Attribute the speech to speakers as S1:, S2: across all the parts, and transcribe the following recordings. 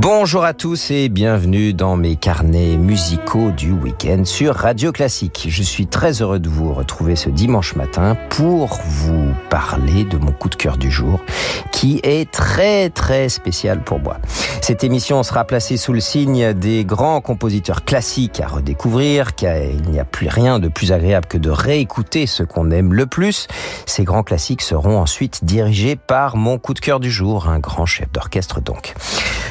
S1: Bonjour à tous et bienvenue dans mes carnets musicaux du week-end sur Radio Classique. Je suis très heureux de vous retrouver ce dimanche matin pour vous parler de mon coup de cœur du jour qui est très très spécial pour moi. Cette émission sera placée sous le signe des grands compositeurs classiques à redécouvrir, car il n'y a plus rien de plus agréable que de réécouter ce qu'on aime le plus. Ces grands classiques seront ensuite dirigés par mon coup de cœur du jour, un grand chef d'orchestre donc.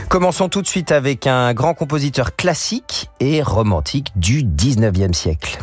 S1: Commençons tout de suite avec un grand compositeur classique et romantique du 19e siècle.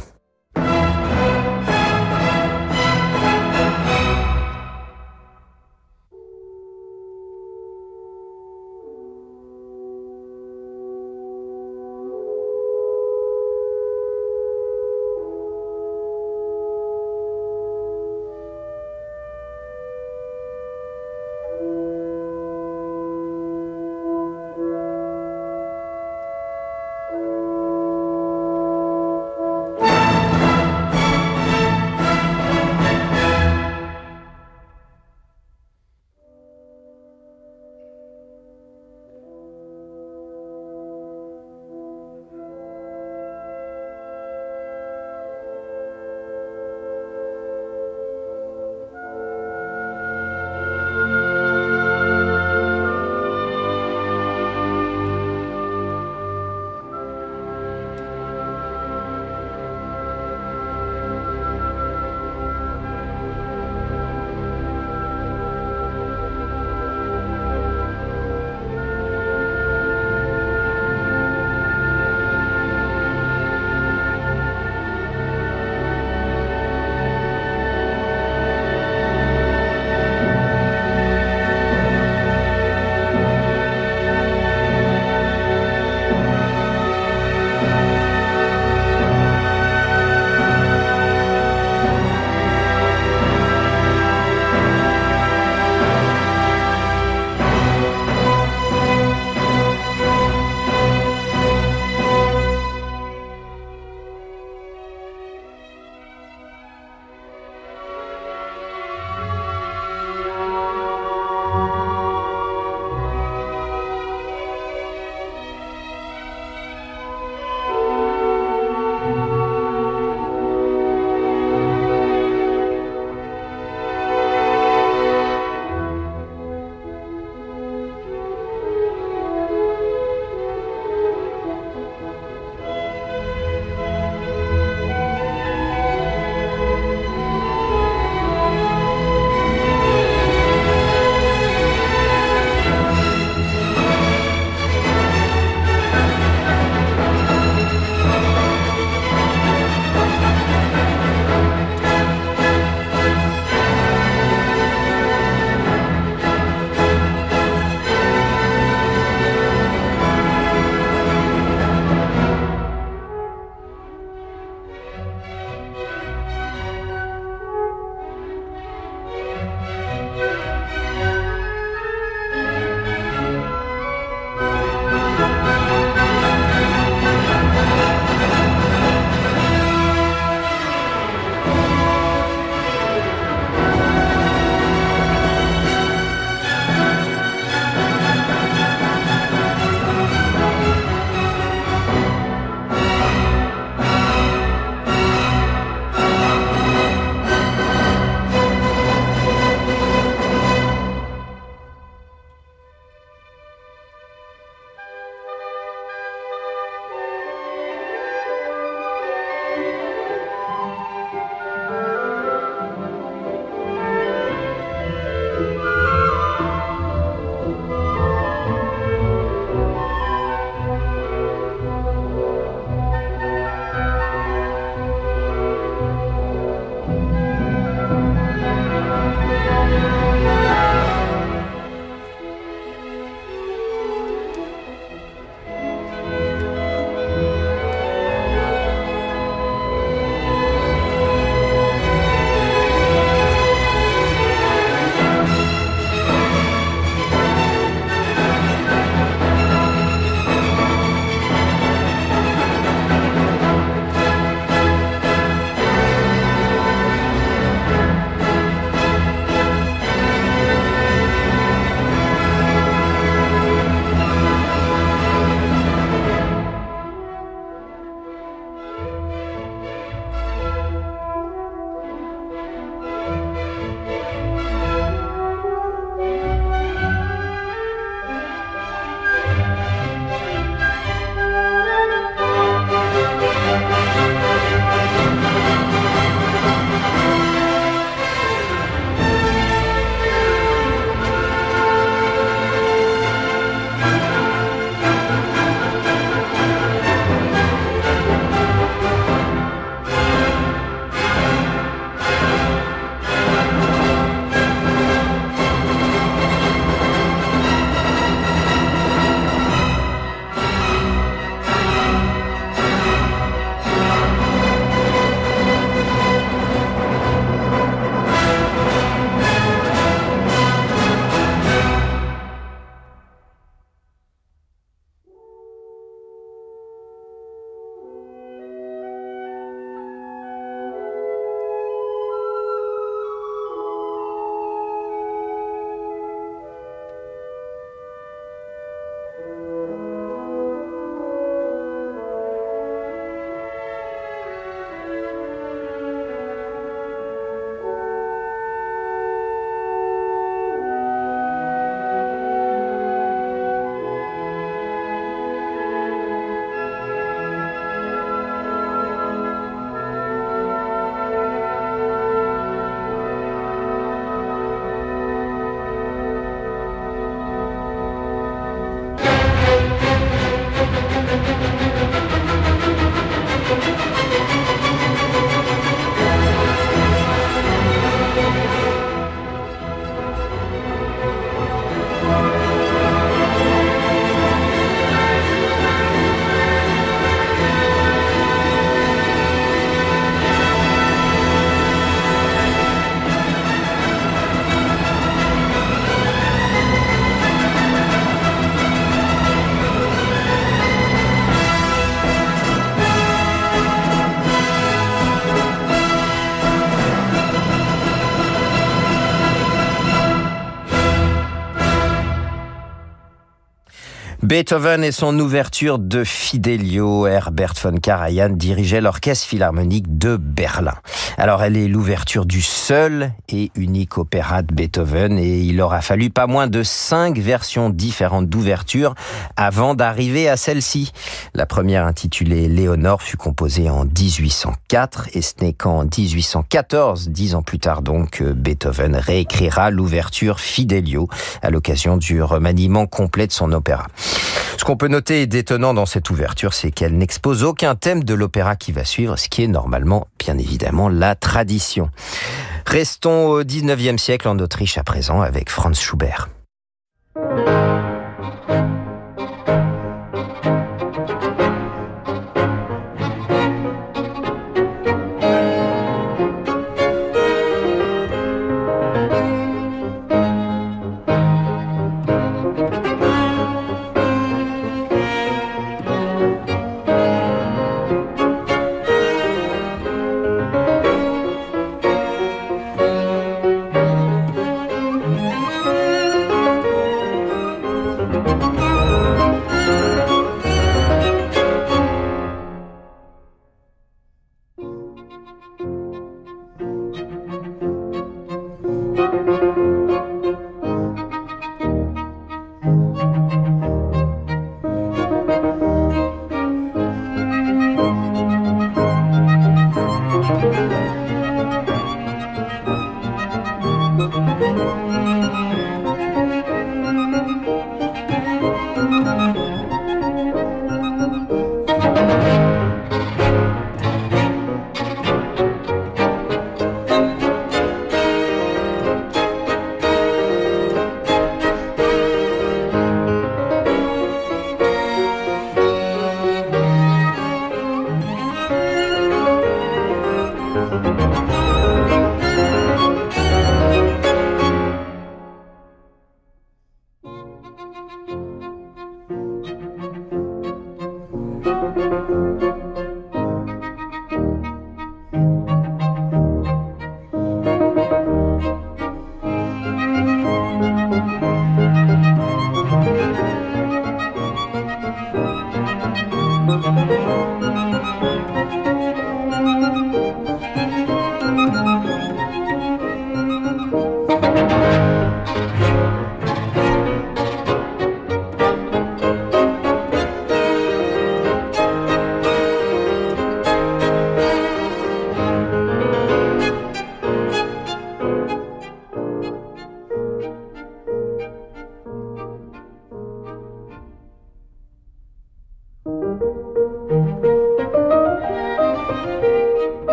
S1: Beethoven et son ouverture de Fidelio, Herbert von Karajan dirigeait l'orchestre philharmonique de Berlin. Alors elle est l'ouverture du seul et unique opéra de Beethoven et il aura fallu pas moins de cinq versions différentes d'ouverture avant d'arriver à celle-ci. La première intitulée Léonore fut composée en 1804 et ce n'est qu'en 1814, dix ans plus tard donc, que Beethoven réécrira l'ouverture Fidelio à l'occasion du remaniement complet de son opéra. Ce qu'on peut noter d'étonnant dans cette ouverture, c'est qu'elle n'expose aucun thème de l'opéra qui va suivre, ce qui est normalement, bien évidemment, la tradition. Restons au 19e siècle en Autriche à présent avec Franz Schubert.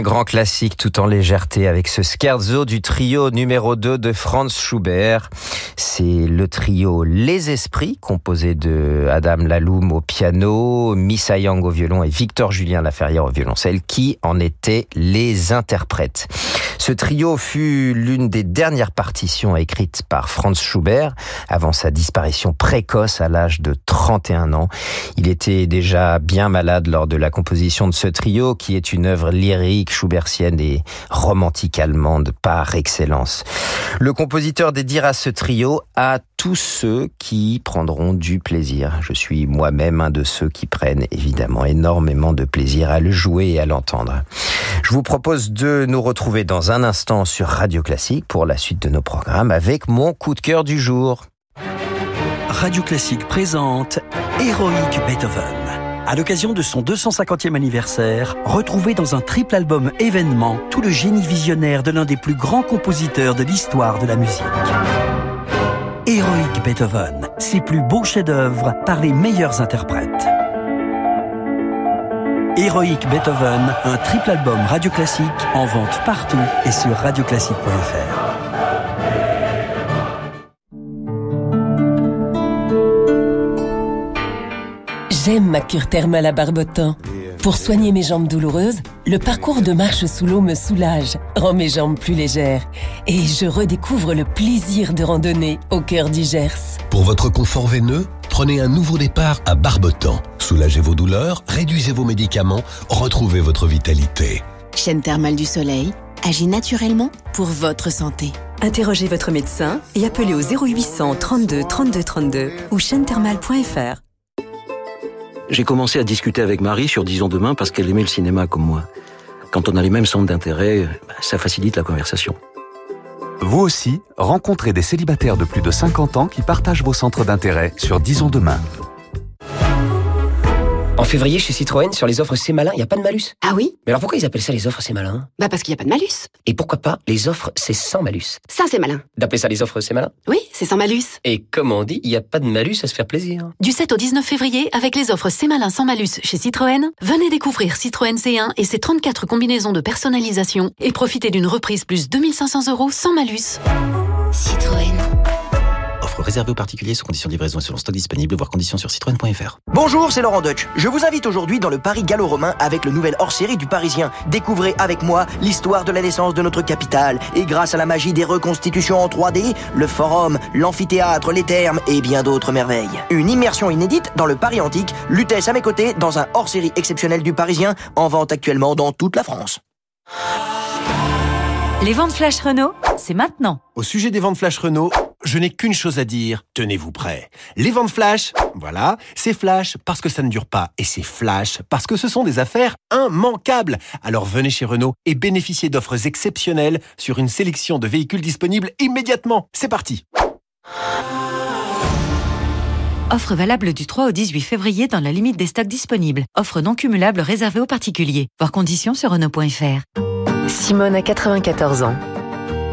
S1: Un grand classique tout en légèreté avec ce scherzo du trio numéro 2 de Franz Schubert. C'est le trio Les Esprits, composé de Adam Laloum au piano, Missa Yang au violon et Victor Julien Laferrière au violoncelle, qui en étaient les interprètes. Ce trio fut l'une des dernières partitions écrites par Franz Schubert avant sa disparition précoce à l'âge de 31 ans. Il était déjà bien malade lors de la composition de ce trio qui est une œuvre lyrique schubertienne et romantique allemande par excellence. Le compositeur dédiera ce trio à tous ceux qui prendront du plaisir. Je suis moi-même un de ceux qui prennent évidemment énormément de plaisir à le jouer et à l'entendre. Je vous propose de nous retrouver dans un instant sur Radio Classique pour la suite de nos programmes avec mon coup de cœur du jour.
S2: Radio Classique présente Héroïque Beethoven. À l'occasion de son 250e anniversaire, retrouvez dans un triple album événement tout le génie visionnaire de l'un des plus grands compositeurs de l'histoire de la musique. Héroïque Beethoven, ses plus beaux chefs-d'œuvre par les meilleurs interprètes. Héroïque Beethoven, un triple album radio classique en vente partout et sur radioclassique.fr.
S3: J'aime ma cure thermale à Barbotin. Pour soigner mes jambes douloureuses, le parcours de marche sous l'eau me soulage, rend mes jambes plus légères et je redécouvre le plaisir de randonner au cœur du Gers.
S4: Pour votre confort veineux, prenez un nouveau départ à Barbotan. Soulagez vos douleurs, réduisez vos médicaments, retrouvez votre vitalité.
S5: Chaîne thermale du soleil agit naturellement pour votre santé.
S6: Interrogez votre médecin et appelez au 0800 32 32 32 ou chaînethermale.fr.
S7: J'ai commencé à discuter avec Marie sur Disons demain parce qu'elle aimait le cinéma comme moi. Quand on a les mêmes centres d'intérêt, bah, ça facilite la conversation.
S8: Vous aussi, rencontrez des célibataires de plus de 50 ans qui partagent vos centres d'intérêt sur Disons demain.
S9: En février, chez Citroën, sur les offres C'est Malin, il n'y a pas de malus.
S5: Ah oui?
S9: Mais alors pourquoi ils appellent ça les offres C'est Malin
S5: Bah parce qu'il n'y a pas de malus.
S9: Et pourquoi pas les offres C'est sans malus?
S5: Ça c'est malin.
S9: D'appeler ça les offres C'est Malin
S5: Oui, c'est sans malus.
S9: Et comme on dit, il n'y a pas de malus à se faire plaisir.
S10: Du 7 au 19 février, avec les offres C'est Malin sans malus chez Citroën, venez découvrir Citroën C1 et ses 34 combinaisons de personnalisation et profitez d'une reprise plus 2500 euros sans malus.
S5: Citroën.
S11: Offre réservée aux particuliers sous conditions de livraison et selon stock disponible, voire conditions sur citroën.fr.
S12: Bonjour, c'est Laurent Deutsch. Je vous invite aujourd'hui dans le Paris gallo-romain avec le nouvel hors-série du Parisien. Découvrez avec moi l'histoire de la naissance de notre capitale. Et grâce à la magie des reconstitutions en 3D, le forum, l'amphithéâtre, les thermes et bien d'autres merveilles. Une immersion inédite dans le Paris antique, Lutèce à mes côtés dans un hors-série exceptionnel du Parisien, en vente actuellement dans toute la France.
S13: Les ventes flash Renault, c'est maintenant.
S14: Au sujet des ventes flash Renault, je n'ai qu'une chose à dire. Tenez-vous prêts. Les ventes flash, voilà, c'est flash parce que ça ne dure pas. Et c'est flash parce que ce sont des affaires immanquables. Alors venez chez Renault et bénéficiez d'offres exceptionnelles sur une sélection de véhicules disponibles immédiatement. C'est parti.
S13: Offre valable du 3 au 18 février dans la limite des stocks disponibles. Offre non cumulable réservée aux particuliers. Voir conditions sur Renault.fr.
S3: Simone a 94 ans.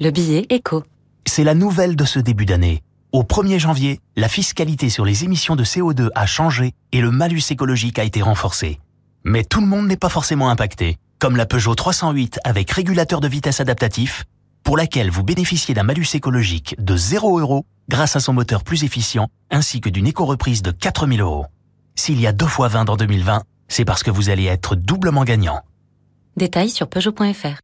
S6: le billet éco.
S15: C'est la nouvelle de ce début d'année. Au 1er janvier, la fiscalité sur les émissions de CO2 a changé et le malus écologique a été renforcé. Mais tout le monde n'est pas forcément impacté, comme la Peugeot 308 avec régulateur de vitesse adaptatif, pour laquelle vous bénéficiez d'un malus écologique de 0 euros grâce à son moteur plus efficient, ainsi que d'une éco-reprise de 4000 euros. S'il y a deux fois 20 dans 2020, c'est parce que vous allez être doublement gagnant.
S6: Détails sur Peugeot.fr.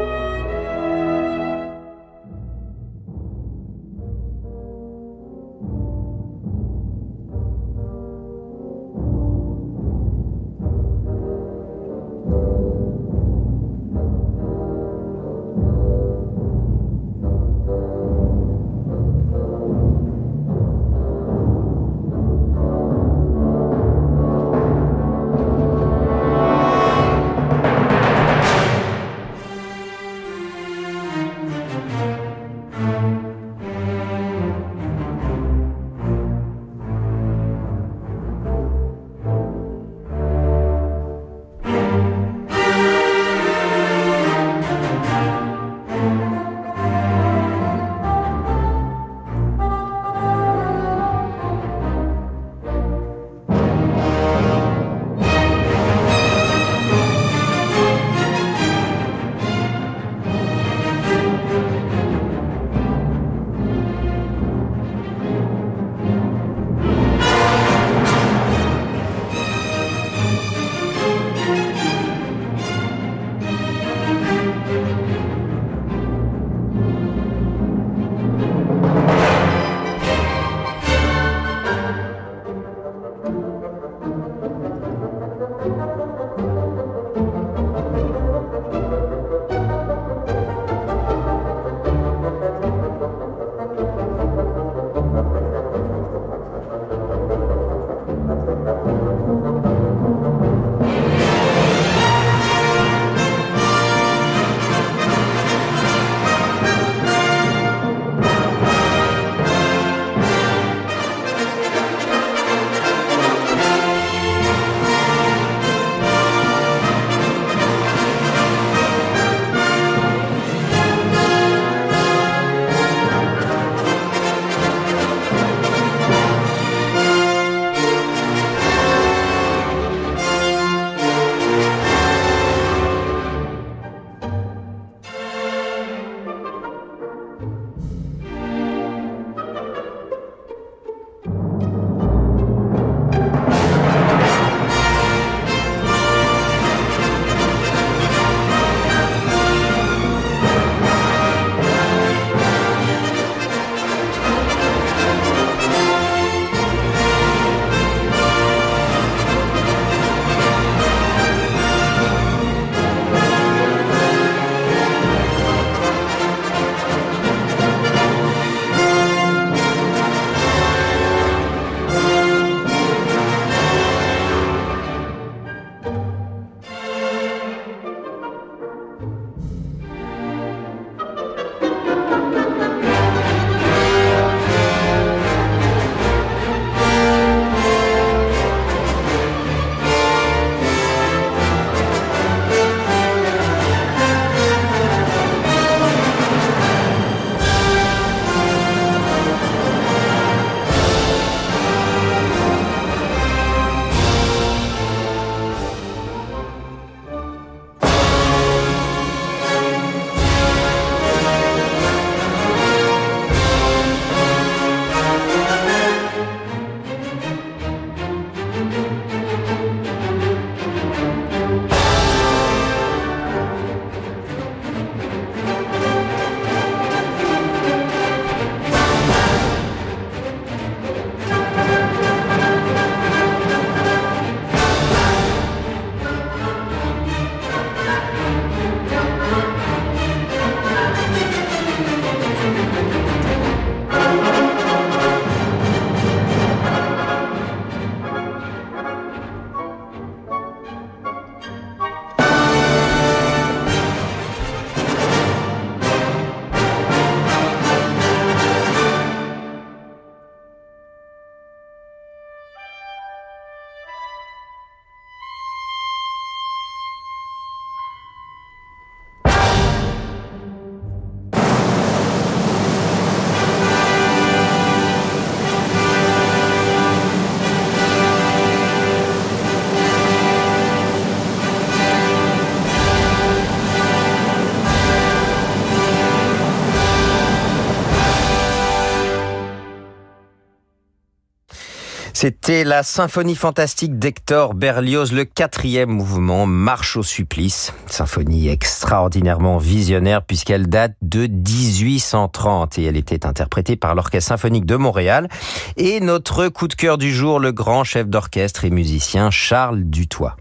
S1: C'était la symphonie fantastique d'Hector Berlioz, le quatrième mouvement, Marche au supplice. Symphonie extraordinairement visionnaire puisqu'elle date de 1830 et elle était interprétée par l'Orchestre symphonique de Montréal. Et notre coup de cœur du jour, le grand chef d'orchestre et musicien Charles Dutoit.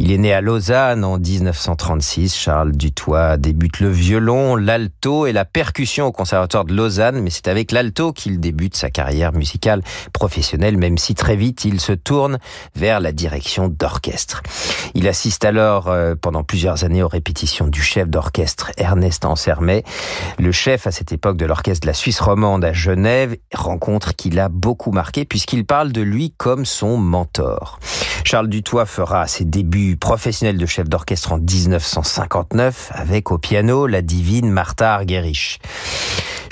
S1: Il est né à Lausanne en 1936. Charles Dutoit débute le violon, l'alto et la percussion au Conservatoire de Lausanne, mais c'est avec l'alto qu'il débute sa carrière musicale professionnelle, même si très vite il se tourne vers la direction d'orchestre. Il assiste alors euh, pendant plusieurs années aux répétitions du chef d'orchestre Ernest Ansermet, le chef à cette époque de l'orchestre de la Suisse romande à Genève, rencontre qui l'a beaucoup marqué puisqu'il parle de lui comme son mentor. Charles Dutoit fera ses débuts professionnels de chef d'orchestre en 1959 avec au piano la divine Martha Argerich.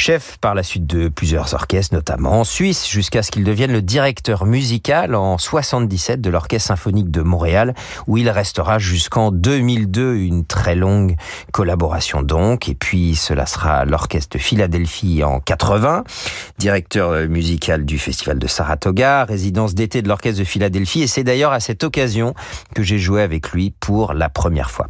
S1: Chef par la suite de plusieurs orchestres, notamment en Suisse, jusqu'à ce qu'il devienne le directeur musical en 77 de l'Orchestre symphonique de Montréal, où il restera jusqu'en 2002, une très longue collaboration donc. Et puis cela sera l'Orchestre de Philadelphie en 80, directeur musical du Festival de Saratoga, résidence d'été de l'Orchestre de Philadelphie. Et c'est d'ailleurs à cette occasion que j'ai joué avec lui pour la première fois.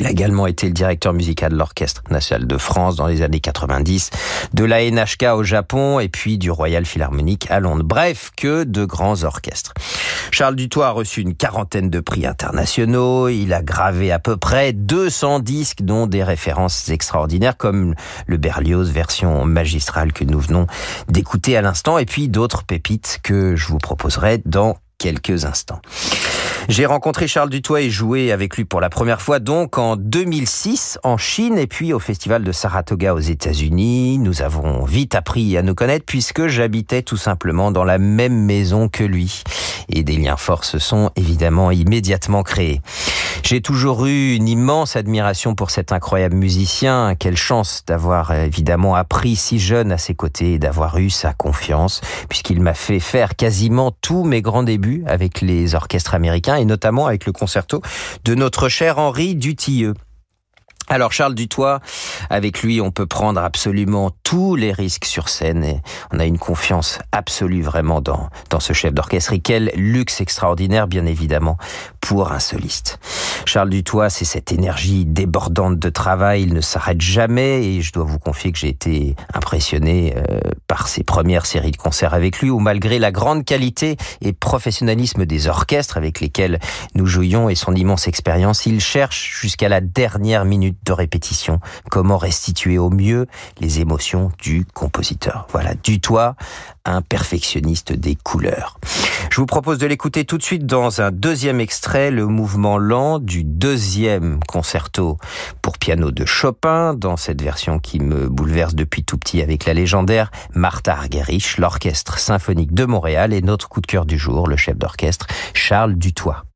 S1: Il a également été le directeur musical de l'Orchestre national de France dans les années 90, de la NHK au Japon et puis du Royal Philharmonic à Londres. Bref, que de grands orchestres. Charles Dutoit a reçu une quarantaine de prix internationaux. Il a gravé à peu près 200 disques, dont des références extraordinaires comme le Berlioz version magistrale que nous venons d'écouter à l'instant et puis d'autres pépites que je vous proposerai dans quelques instants. J'ai rencontré Charles Dutoit et joué avec lui pour la première fois donc en 2006 en Chine et puis au festival de Saratoga aux États-Unis. Nous avons vite appris à nous connaître puisque j'habitais tout simplement dans la même maison que lui. Et des liens forts se sont évidemment immédiatement créés. J'ai toujours eu une immense admiration pour cet incroyable musicien. Quelle chance d'avoir évidemment appris si jeune à ses côtés et d'avoir eu sa confiance puisqu'il m'a fait faire quasiment tous mes grands débuts avec les orchestres américains et notamment avec le concerto de notre cher Henri Dutilleux. Alors Charles Dutoit, avec lui, on peut prendre absolument tous les risques sur scène et on a une confiance absolue vraiment dans, dans ce chef d'orchestre. Et quel luxe extraordinaire, bien évidemment, pour un soliste. Charles Dutoit, c'est cette énergie débordante de travail, il ne s'arrête jamais et je dois vous confier que j'ai été impressionné euh, par ses premières séries de concerts avec lui où malgré la grande qualité et professionnalisme des orchestres avec lesquels nous jouions et son immense expérience, il cherche jusqu'à la dernière minute de répétition, comment restituer au mieux les émotions du compositeur. Voilà, du un perfectionniste des couleurs. Je vous propose de l'écouter tout de suite dans un deuxième extrait, le mouvement lent du deuxième concerto pour piano de Chopin, dans cette version qui me bouleverse depuis tout petit avec la légendaire Martha Argerich, l'orchestre symphonique de Montréal et notre coup de cœur du jour, le chef d'orchestre Charles Dutoit.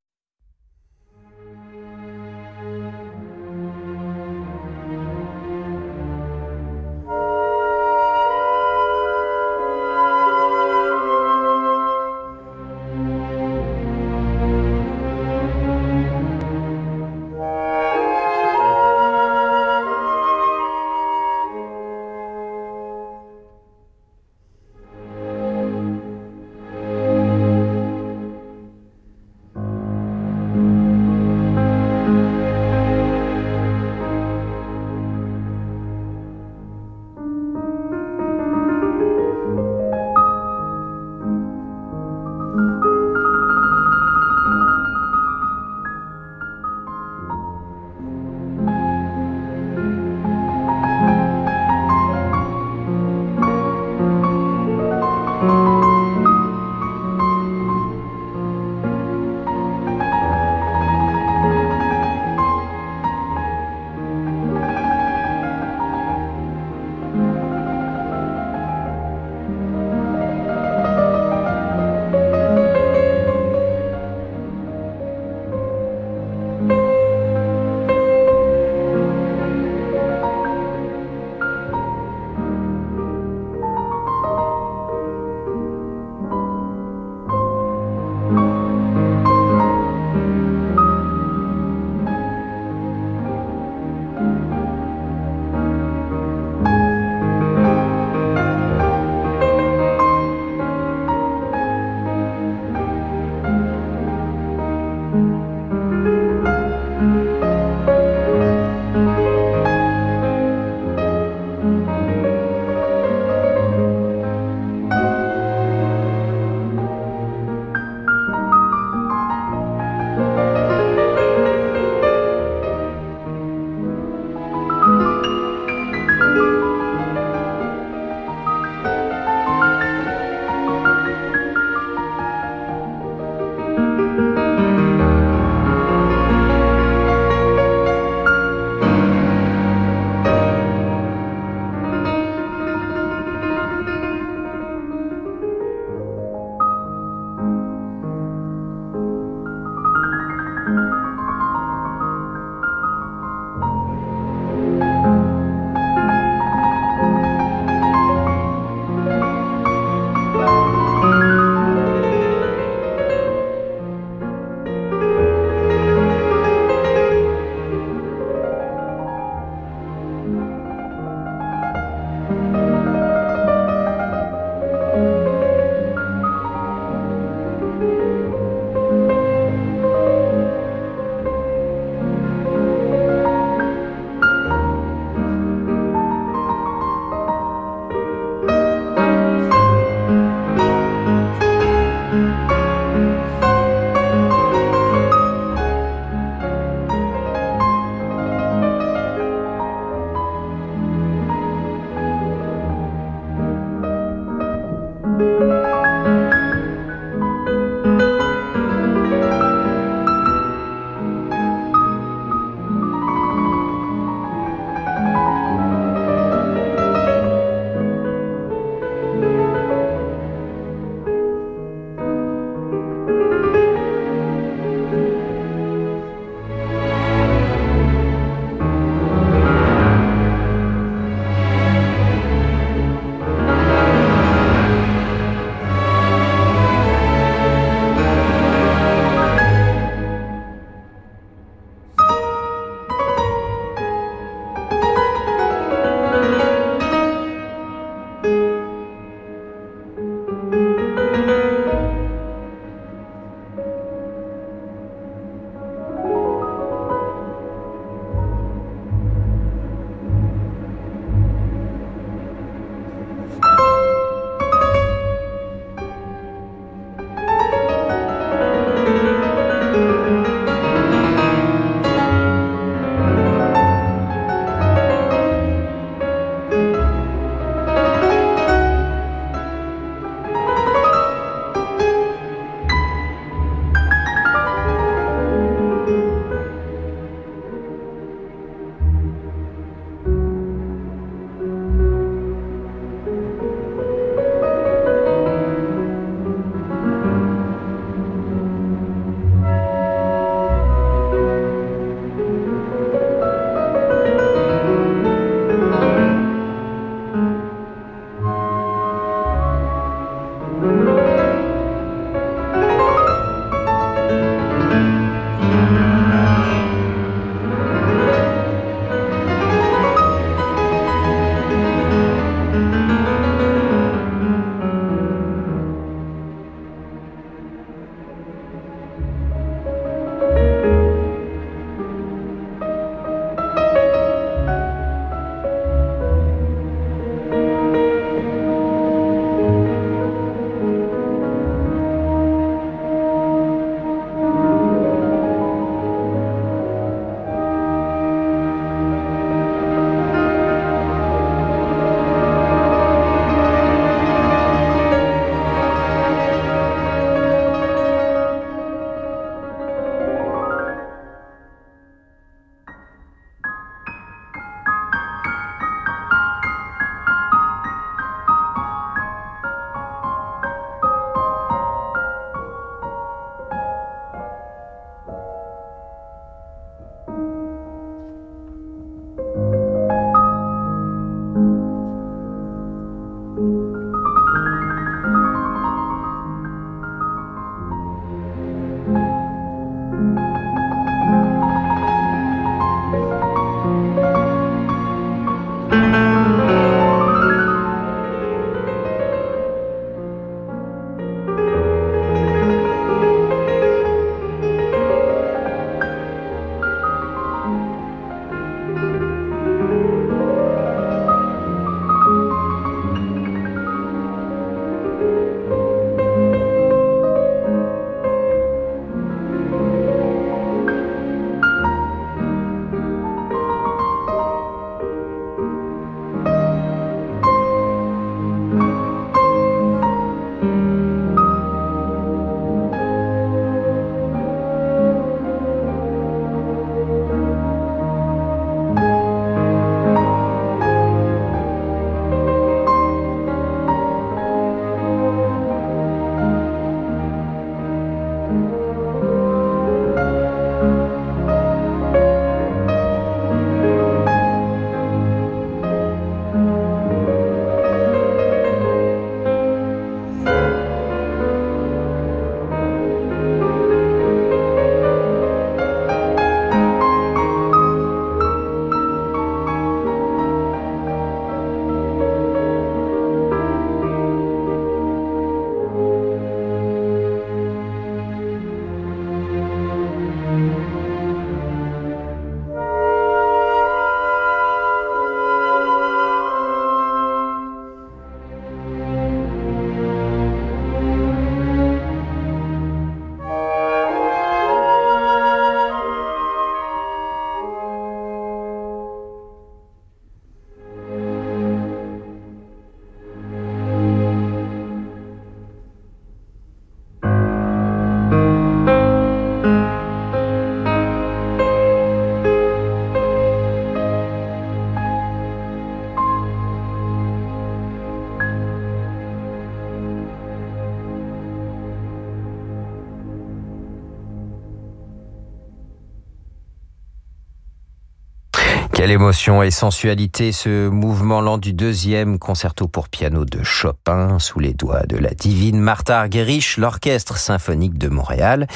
S1: Quelle émotion et sensualité ce mouvement lent du deuxième concerto pour piano de Chopin sous les doigts de la divine Martha Argerich, l'orchestre symphonique de Montréal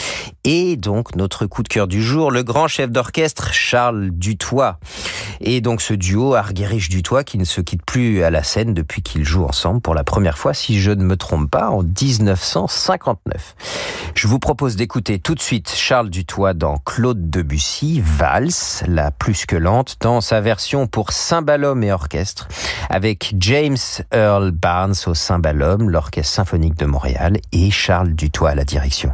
S1: et donc notre coup de cœur du jour, le grand chef d'orchestre Charles Dutoit. Et donc ce duo Argerich-Dutoit qui ne se quitte plus à la scène depuis qu'ils jouent ensemble pour la première fois, si je ne me trompe pas, en 1959. Je vous propose d'écouter tout de suite Charles Dutoit dans Claude Debussy, Valse, la plus que lente, dans sa version pour cymbalum et orchestre, avec James Earl Barnes au cymbalum, l'Orchestre symphonique de Montréal, et Charles Dutoit à la direction.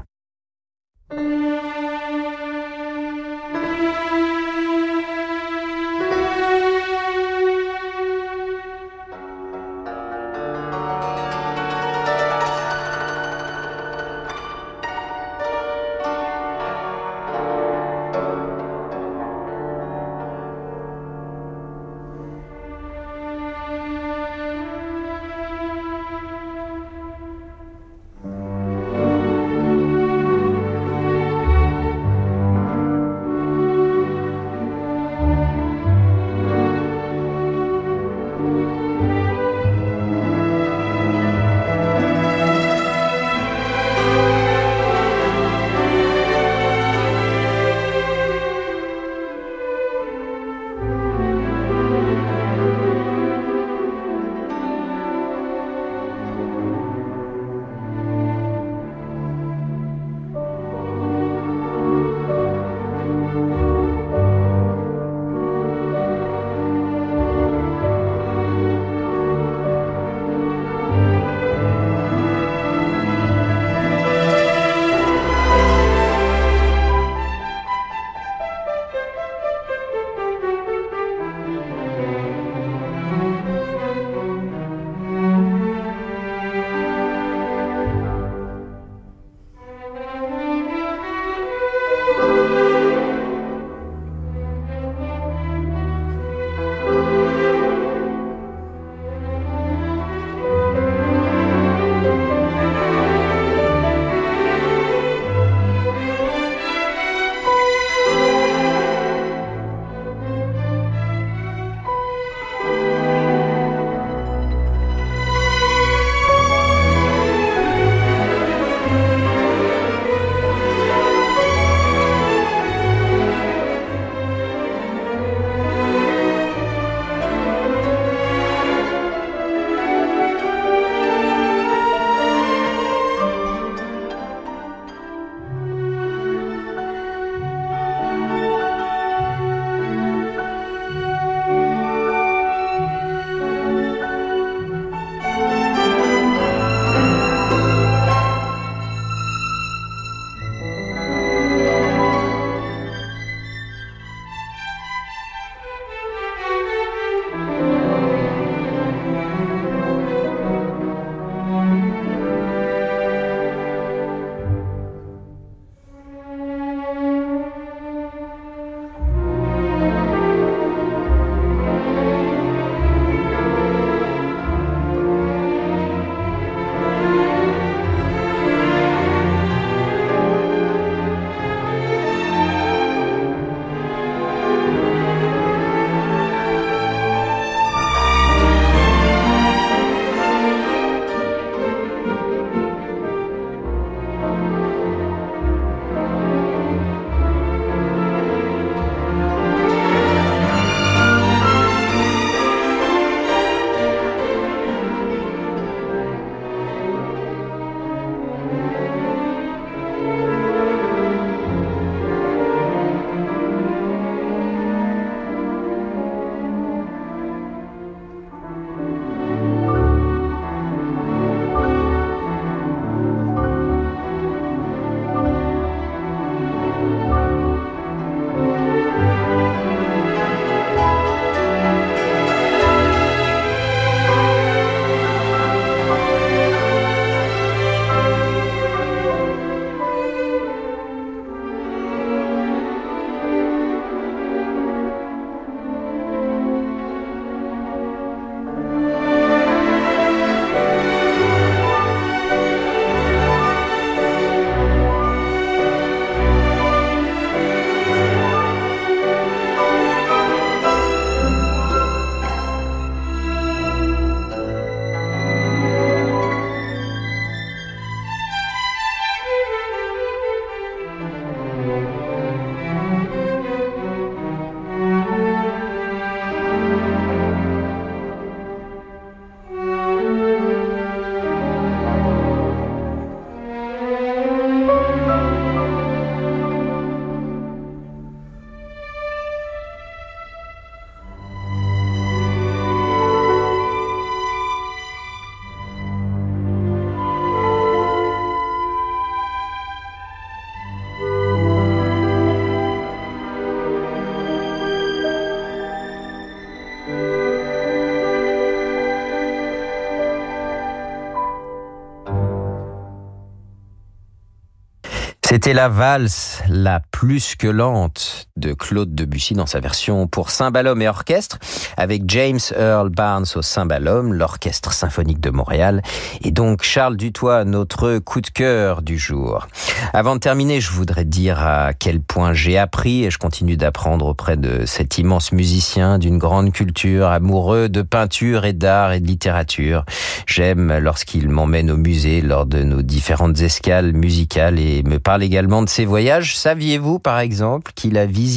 S1: C'était la valse la plus que lente de Claude Debussy dans sa version pour cymbalum et orchestre avec James Earl Barnes au cymbalum, l'orchestre symphonique de Montréal et donc Charles Dutoit, notre coup de cœur du jour. Avant de terminer, je voudrais dire à quel point j'ai appris et je continue d'apprendre auprès de cet immense musicien d'une grande culture, amoureux de peinture et d'art et de littérature. J'aime lorsqu'il m'emmène au musée lors de nos différentes escales musicales et me parle également de ses voyages. Saviez-vous, par exemple, qu'il a visité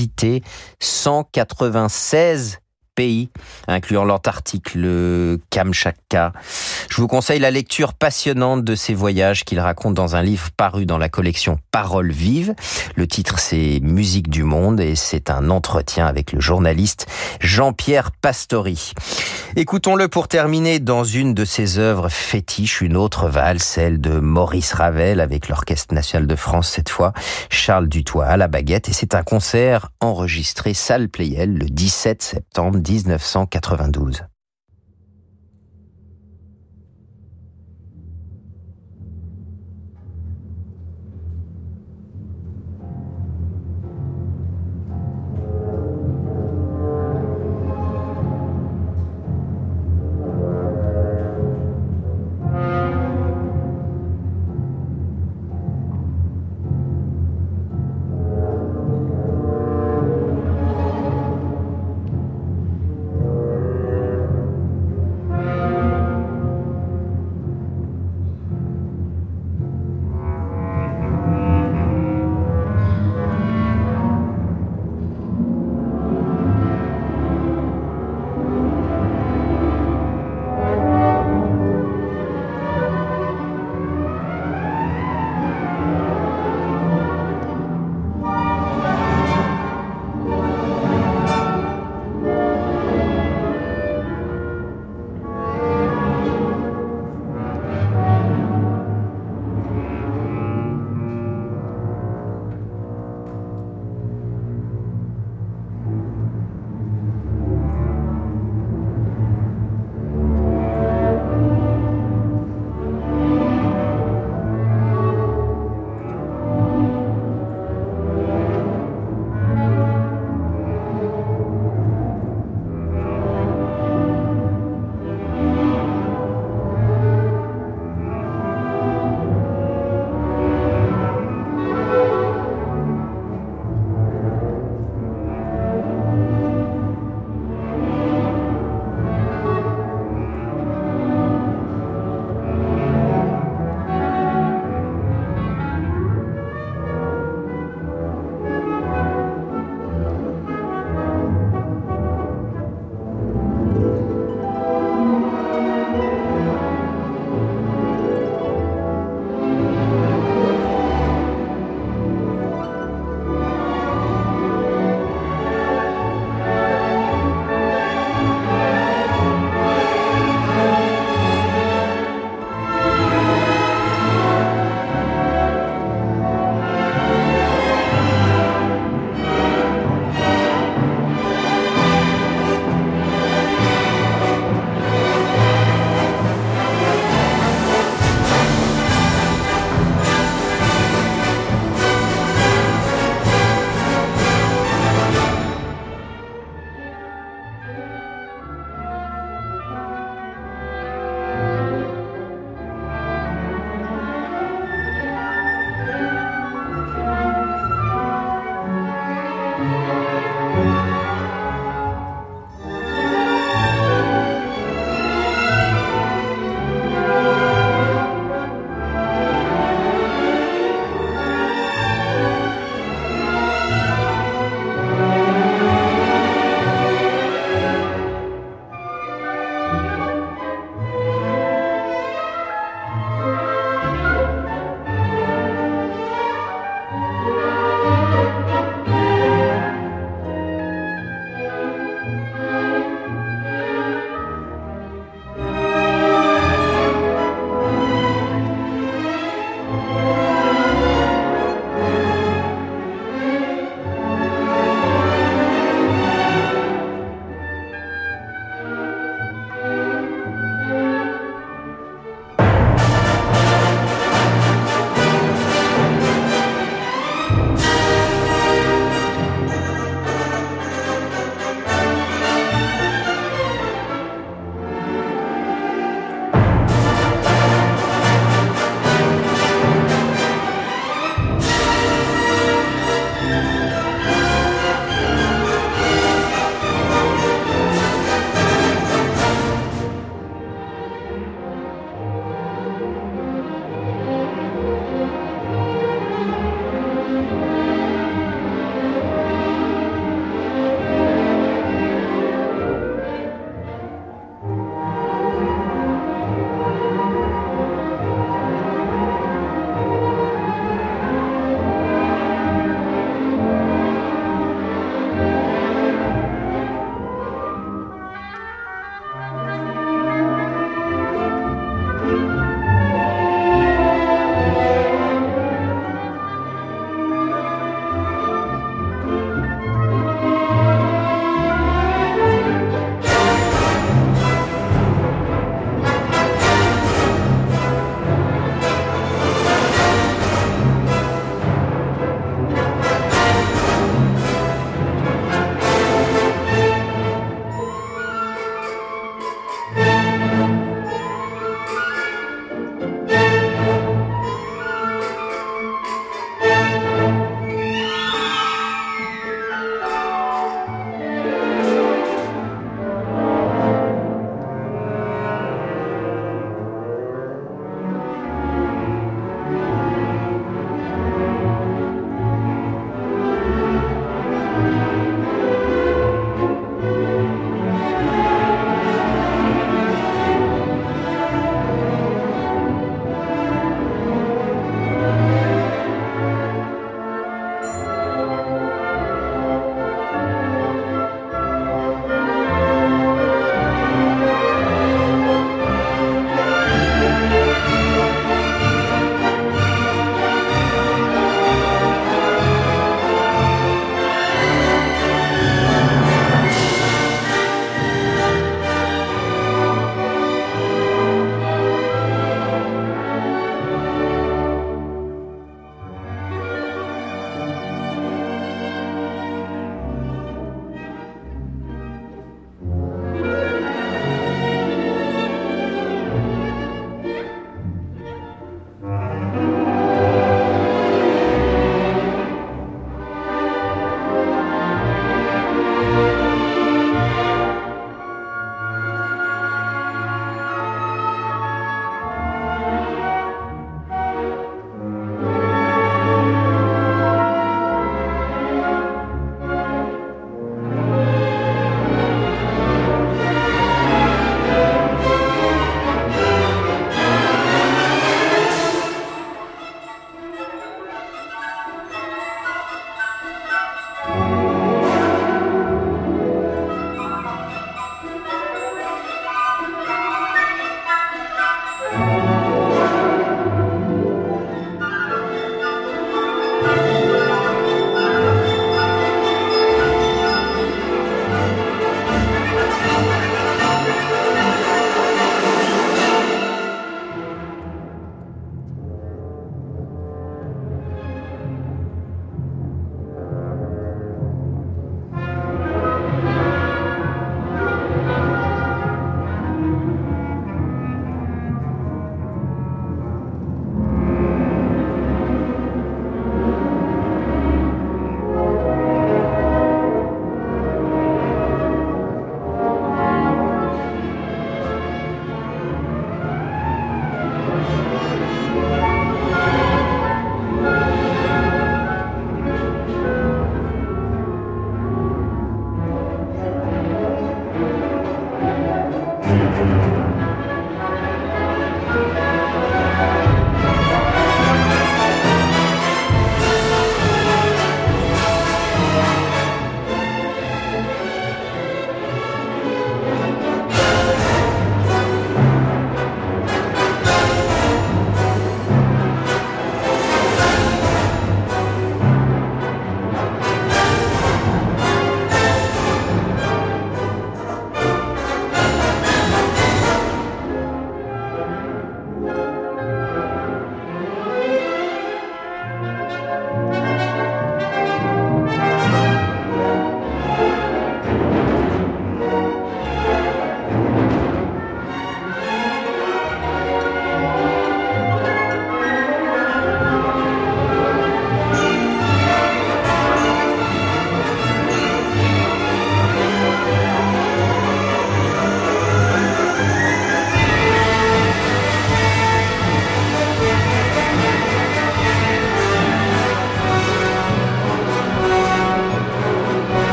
S1: 196 pays, incluant l'Antarctique, le Kamchatka. Je vous conseille la lecture passionnante de ces voyages qu'il raconte dans un livre paru dans la collection Paroles vives. Le titre c'est Musique du monde et c'est un entretien avec le journaliste Jean-Pierre Pastori. Écoutons-le pour terminer dans une de ses œuvres fétiches, une autre valse, celle de Maurice Ravel avec l'Orchestre national de France cette fois, Charles Dutoit à la baguette et c'est un concert enregistré salle Playel le 17 septembre 1992.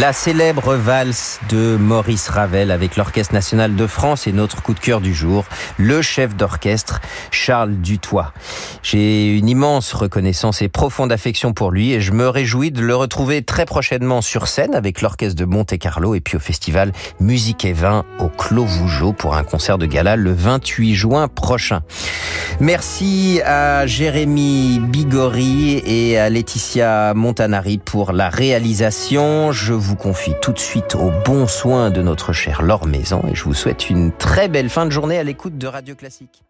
S1: La célèbre valse de Maurice Ravel avec l'Orchestre national de France et notre coup de cœur du jour, le chef d'orchestre Charles Dutoit. J'ai une immense reconnaissance et profonde affection pour lui et je me réjouis de le retrouver très prochainement sur scène avec l'Orchestre de Monte-Carlo et puis au festival Musique et Vin au Clos Vougeot pour un concert de gala le 28 juin prochain. Merci à Jérémy Bigori et à Laetitia Montanari pour la réalisation. Je vous confie tout de suite aux bons soins de notre chère Laure Maison et je vous souhaite une très belle fin de journée à l'écoute de Radio Classique.